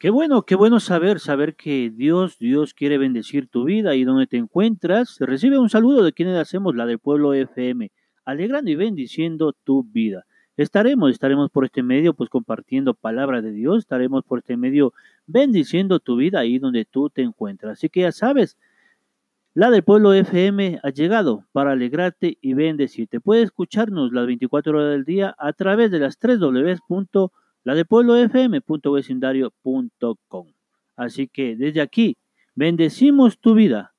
Qué bueno, qué bueno saber, saber que Dios, Dios quiere bendecir tu vida y donde te encuentras, recibe un saludo de quienes hacemos la del pueblo FM, alegrando y bendiciendo tu vida. Estaremos, estaremos por este medio, pues compartiendo palabra de Dios, estaremos por este medio bendiciendo tu vida ahí donde tú te encuentras. Así que ya sabes, la del pueblo FM ha llegado para alegrarte y bendecirte. Puedes escucharnos las 24 horas del día a través de las 3 W la de pueblofm.vecindario.com. Así que desde aquí, bendecimos tu vida